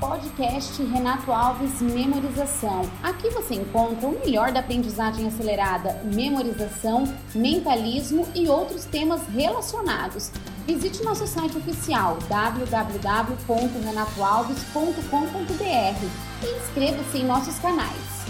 Podcast Renato Alves Memorização. Aqui você encontra o melhor da aprendizagem acelerada, memorização, mentalismo e outros temas relacionados. Visite nosso site oficial www.renatoalves.com.br e inscreva-se em nossos canais.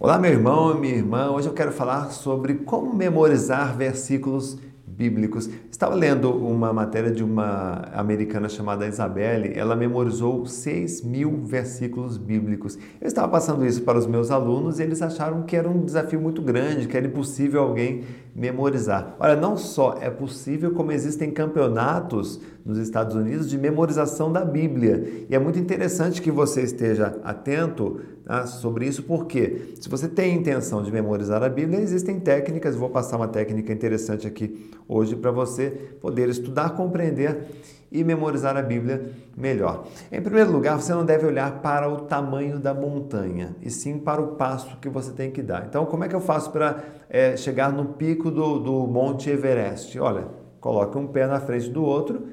Olá, meu irmão e minha irmã. Hoje eu quero falar sobre como memorizar versículos bíblicos. Estava lendo uma matéria de uma americana chamada Isabelle, ela memorizou 6 mil versículos bíblicos. Eu estava passando isso para os meus alunos e eles acharam que era um desafio muito grande, que era impossível alguém memorizar. Olha, não só é possível, como existem campeonatos nos Estados Unidos de memorização da Bíblia. E é muito interessante que você esteja atento tá, sobre isso, porque se você tem intenção de memorizar a Bíblia, existem técnicas, vou passar uma técnica interessante aqui hoje para você poder estudar, compreender e memorizar a Bíblia melhor. Em primeiro lugar, você não deve olhar para o tamanho da montanha, e sim para o passo que você tem que dar. Então, como é que eu faço para é, chegar no pico do, do Monte Everest? Olha, coloque um pé na frente do outro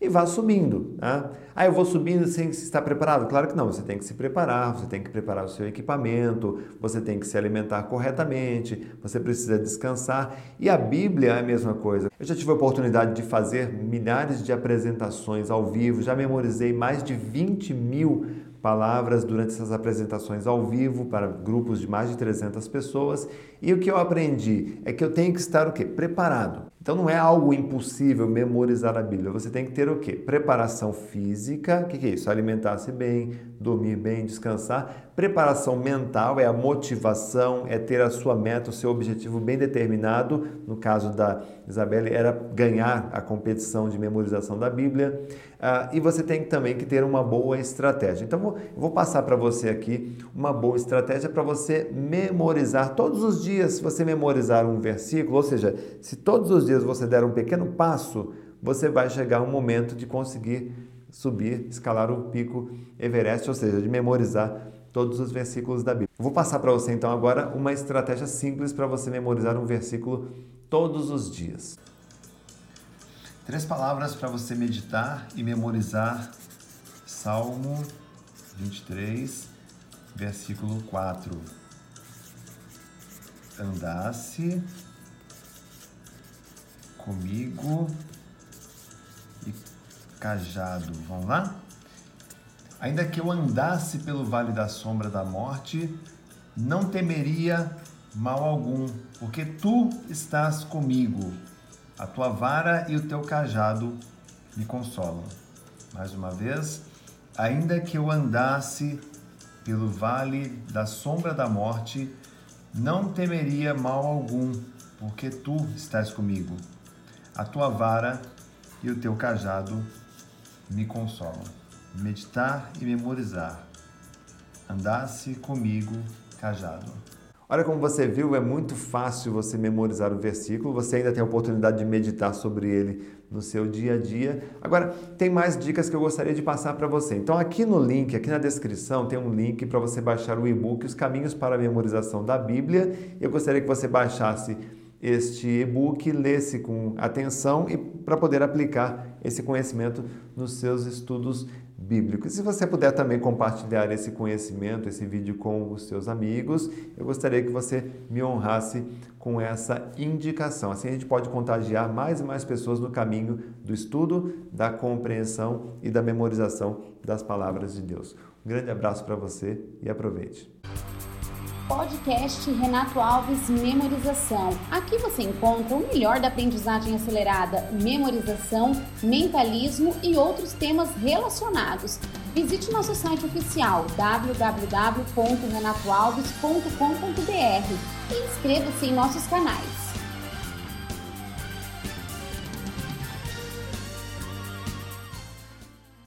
e vá subindo. Né? Ah, eu vou subindo sem estar preparado? Claro que não, você tem que se preparar, você tem que preparar o seu equipamento, você tem que se alimentar corretamente, você precisa descansar. E a Bíblia é a mesma coisa. Eu já tive a oportunidade de fazer milhares de apresentações ao vivo, já memorizei mais de 20 mil palavras durante essas apresentações ao vivo para grupos de mais de 300 pessoas. E o que eu aprendi é que eu tenho que estar o quê? Preparado. Então não é algo impossível memorizar a Bíblia. Você tem que ter o quê? Preparação física, o que, que é isso? Alimentar-se bem, dormir bem, descansar. Preparação mental é a motivação, é ter a sua meta, o seu objetivo bem determinado. No caso da Isabelle, era ganhar a competição de memorização da Bíblia. Ah, e você tem também que ter uma boa estratégia. Então vou, vou passar para você aqui uma boa estratégia para você memorizar todos os dias. Se você memorizar um versículo, ou seja, se todos os dias dias você der um pequeno passo, você vai chegar um momento de conseguir subir, escalar o pico Everest, ou seja, de memorizar todos os versículos da Bíblia. Vou passar para você então agora uma estratégia simples para você memorizar um versículo todos os dias. Três palavras para você meditar e memorizar. Salmo 23, versículo 4. Andasse comigo e cajado. Vamos lá? Ainda que eu andasse pelo vale da sombra da morte, não temeria mal algum, porque tu estás comigo. A tua vara e o teu cajado me consolam. Mais uma vez, ainda que eu andasse pelo vale da sombra da morte, não temeria mal algum, porque tu estás comigo a tua vara e o teu cajado me consolam. Meditar e memorizar. Andasse comigo, cajado. Olha como você viu, é muito fácil você memorizar o versículo, você ainda tem a oportunidade de meditar sobre ele no seu dia a dia. Agora, tem mais dicas que eu gostaria de passar para você. Então, aqui no link, aqui na descrição, tem um link para você baixar o e-book Os Caminhos para a Memorização da Bíblia. Eu gostaria que você baixasse este e-book, lê-se com atenção e para poder aplicar esse conhecimento nos seus estudos bíblicos. Se você puder também compartilhar esse conhecimento, esse vídeo com os seus amigos, eu gostaria que você me honrasse com essa indicação. Assim a gente pode contagiar mais e mais pessoas no caminho do estudo, da compreensão e da memorização das palavras de Deus. Um grande abraço para você e aproveite. Podcast Renato Alves Memorização. Aqui você encontra o melhor da aprendizagem acelerada, memorização, mentalismo e outros temas relacionados. Visite nosso site oficial www.renatoalves.com.br e inscreva-se em nossos canais.